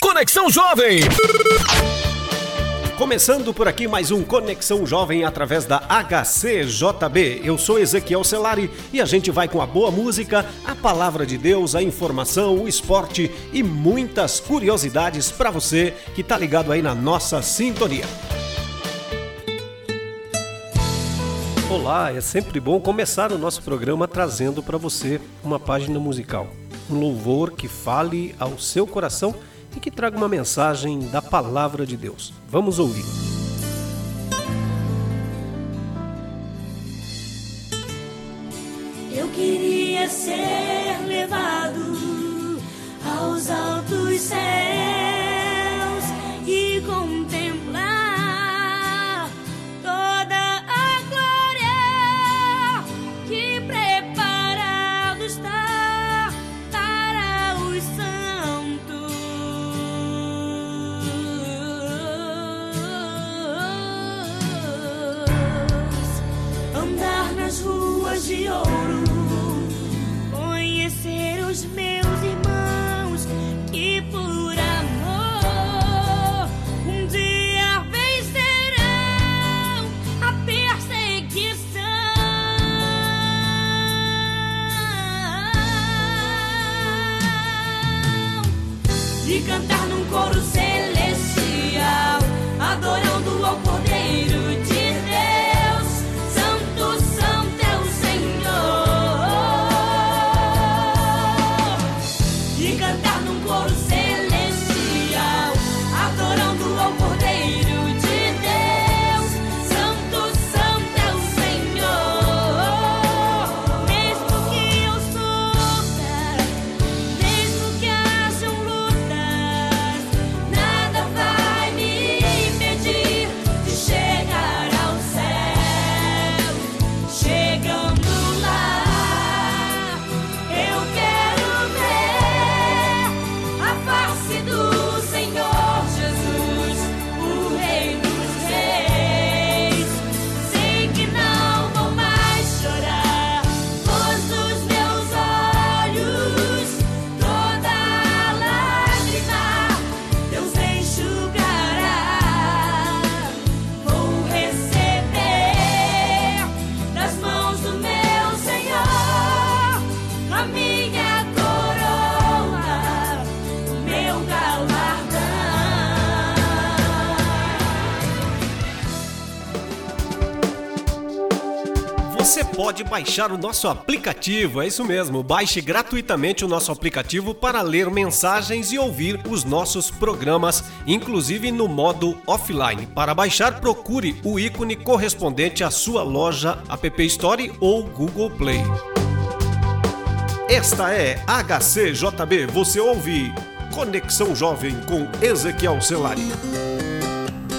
Conexão Jovem. Começando por aqui mais um Conexão Jovem através da HCJB. Eu sou Ezequiel Celari e a gente vai com a boa música, a palavra de Deus, a informação, o esporte e muitas curiosidades para você que tá ligado aí na nossa sintonia. Olá, é sempre bom começar o nosso programa trazendo para você uma página musical, um louvor que fale ao seu coração e que traga uma mensagem da palavra de Deus. Vamos ouvir. Eu queria ser levado aos altos céus Você pode baixar o nosso aplicativo, é isso mesmo. Baixe gratuitamente o nosso aplicativo para ler mensagens e ouvir os nossos programas, inclusive no modo offline. Para baixar, procure o ícone correspondente à sua loja App Store ou Google Play. Esta é HCJB, você ouve Conexão Jovem com Ezequiel Celari.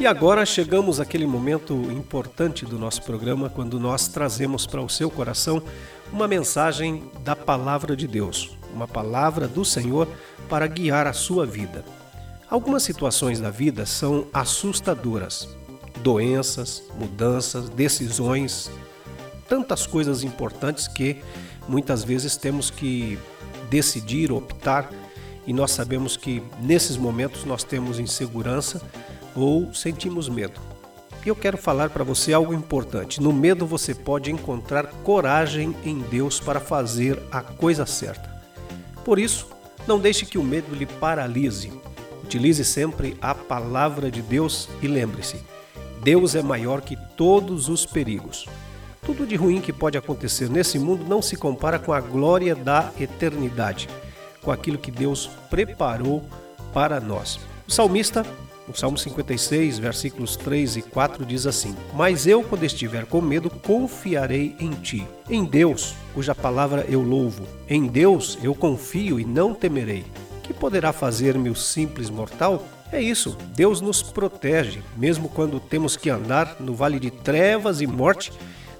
E agora chegamos àquele momento importante do nosso programa quando nós trazemos para o seu coração uma mensagem da palavra de Deus, uma palavra do Senhor para guiar a sua vida. Algumas situações da vida são assustadoras. Doenças, mudanças, decisões, tantas coisas importantes que muitas vezes temos que decidir, optar, e nós sabemos que nesses momentos nós temos insegurança ou sentimos medo. E eu quero falar para você algo importante. No medo você pode encontrar coragem em Deus para fazer a coisa certa. Por isso, não deixe que o medo lhe paralise. Utilize sempre a palavra de Deus e lembre-se: Deus é maior que todos os perigos. Tudo de ruim que pode acontecer nesse mundo não se compara com a glória da eternidade, com aquilo que Deus preparou para nós. O salmista, no Salmo 56, versículos 3 e 4, diz assim: Mas eu, quando estiver com medo, confiarei em ti. Em Deus, cuja palavra eu louvo. Em Deus eu confio e não temerei. Que poderá fazer-me o simples mortal? É isso, Deus nos protege, mesmo quando temos que andar no vale de trevas e morte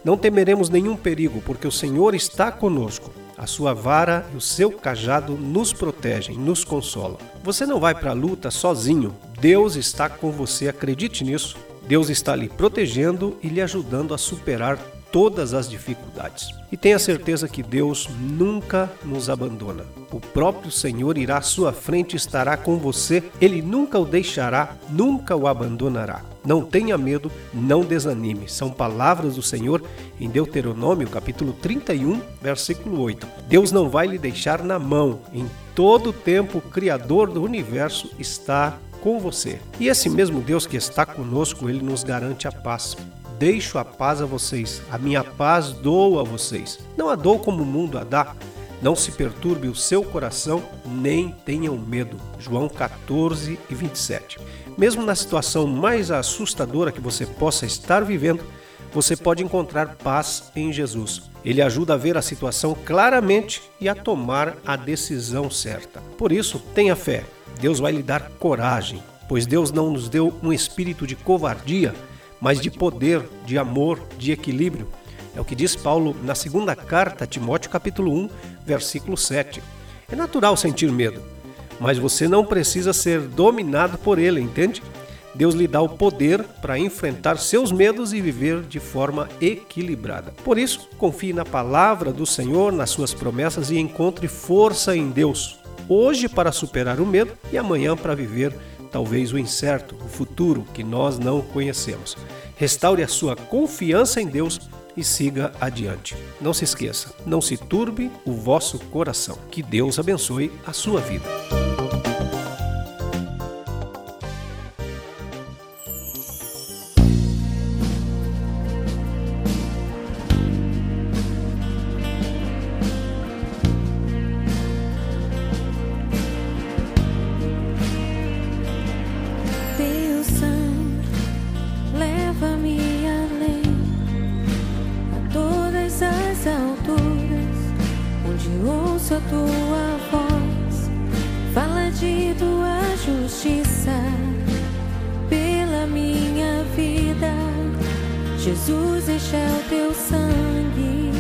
não temeremos nenhum perigo, porque o Senhor está conosco. A sua vara e o seu cajado nos protegem, nos consolam. Você não vai para a luta sozinho. Deus está com você, acredite nisso. Deus está lhe protegendo e lhe ajudando a superar todas as dificuldades. E tenha certeza que Deus nunca nos abandona. O próprio Senhor irá à sua frente estará com você. Ele nunca o deixará, nunca o abandonará. Não tenha medo, não desanime. São palavras do Senhor em Deuteronômio, capítulo 31, versículo 8. Deus não vai lhe deixar na mão. Em todo tempo, o Criador do universo está com você. E esse mesmo Deus que está conosco, ele nos garante a paz. Deixo a paz a vocês, a minha paz dou a vocês. Não a dou como o mundo a dá. Não se perturbe o seu coração, nem tenham medo. João 14 e 27. Mesmo na situação mais assustadora que você possa estar vivendo, você pode encontrar paz em Jesus. Ele ajuda a ver a situação claramente e a tomar a decisão certa. Por isso, tenha fé. Deus vai lhe dar coragem, pois Deus não nos deu um espírito de covardia, mas de poder, de amor, de equilíbrio. É o que diz Paulo na segunda carta Timóteo, capítulo 1, versículo 7. É natural sentir medo, mas você não precisa ser dominado por ele, entende? Deus lhe dá o poder para enfrentar seus medos e viver de forma equilibrada. Por isso, confie na palavra do Senhor, nas suas promessas e encontre força em Deus. Hoje para superar o medo e amanhã para viver talvez o incerto, o futuro que nós não conhecemos. Restaure a sua confiança em Deus e siga adiante. Não se esqueça, não se turbe o vosso coração. Que Deus abençoe a sua vida. Jesus, este é o teu sangue.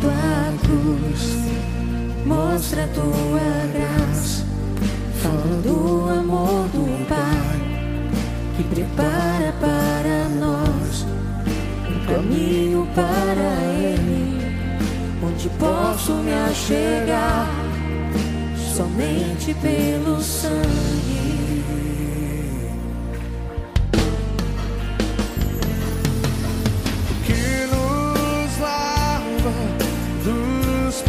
Tua cruz mostra a tua graça, fala do amor do Pai que prepara para nós um caminho para Ele, onde posso me achegar somente pelo sangue. Dos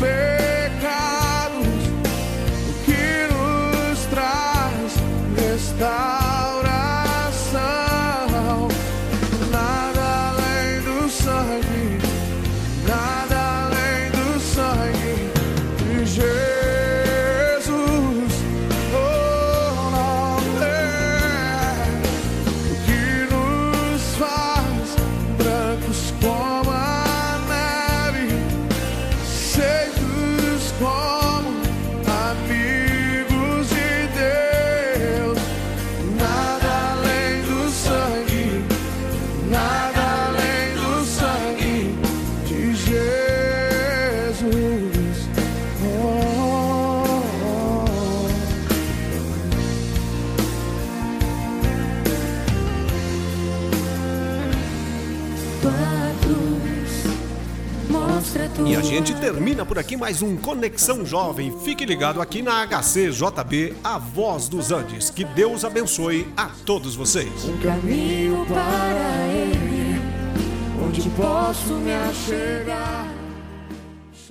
E a gente termina por aqui mais um Conexão Jovem. Fique ligado aqui na HCJB, a voz dos Andes. Que Deus abençoe a todos vocês. um caminho para ele, onde posso me achegar.